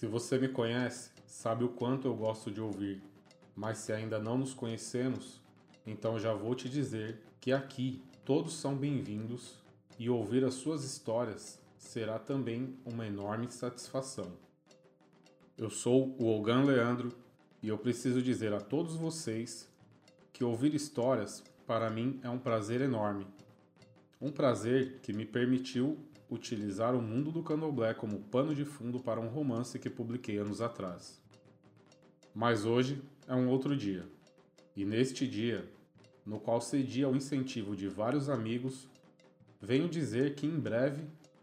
Se você me conhece, sabe o quanto eu gosto de ouvir, mas se ainda não nos conhecemos, então já vou te dizer que aqui todos são bem-vindos e ouvir as suas histórias será também uma enorme satisfação. Eu sou o Ogan Leandro e eu preciso dizer a todos vocês que ouvir histórias para mim é um prazer enorme. Um prazer que me permitiu utilizar o mundo do candomblé como pano de fundo para um romance que publiquei anos atrás. Mas hoje é um outro dia. E neste dia, no qual cedi ao incentivo de vários amigos, venho dizer que em breve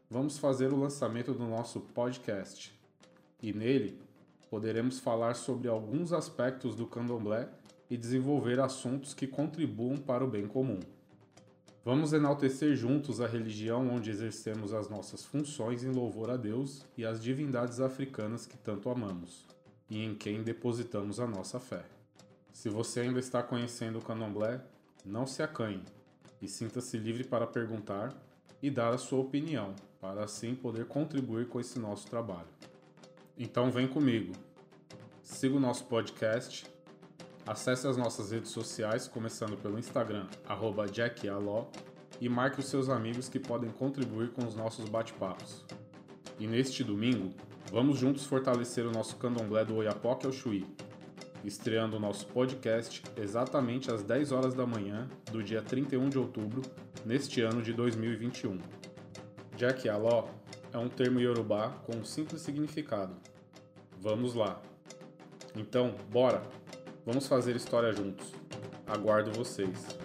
vamos fazer o lançamento do nosso podcast. E nele poderemos falar sobre alguns aspectos do candomblé e desenvolver assuntos que contribuam para o bem comum. Vamos enaltecer juntos a religião onde exercemos as nossas funções em louvor a Deus e às divindades africanas que tanto amamos e em quem depositamos a nossa fé. Se você ainda está conhecendo o candomblé, não se acanhe e sinta-se livre para perguntar e dar a sua opinião, para assim poder contribuir com esse nosso trabalho. Então vem comigo. Siga o nosso podcast Acesse as nossas redes sociais, começando pelo Instagram, JackAló, e marque os seus amigos que podem contribuir com os nossos bate-papos. E neste domingo, vamos juntos fortalecer o nosso candomblé do Oiapoque ao Chuí, estreando o nosso podcast exatamente às 10 horas da manhã do dia 31 de outubro, neste ano de 2021. Jack Aló é um termo iorubá com um simples significado. Vamos lá! Então, bora! Vamos fazer história juntos. Aguardo vocês.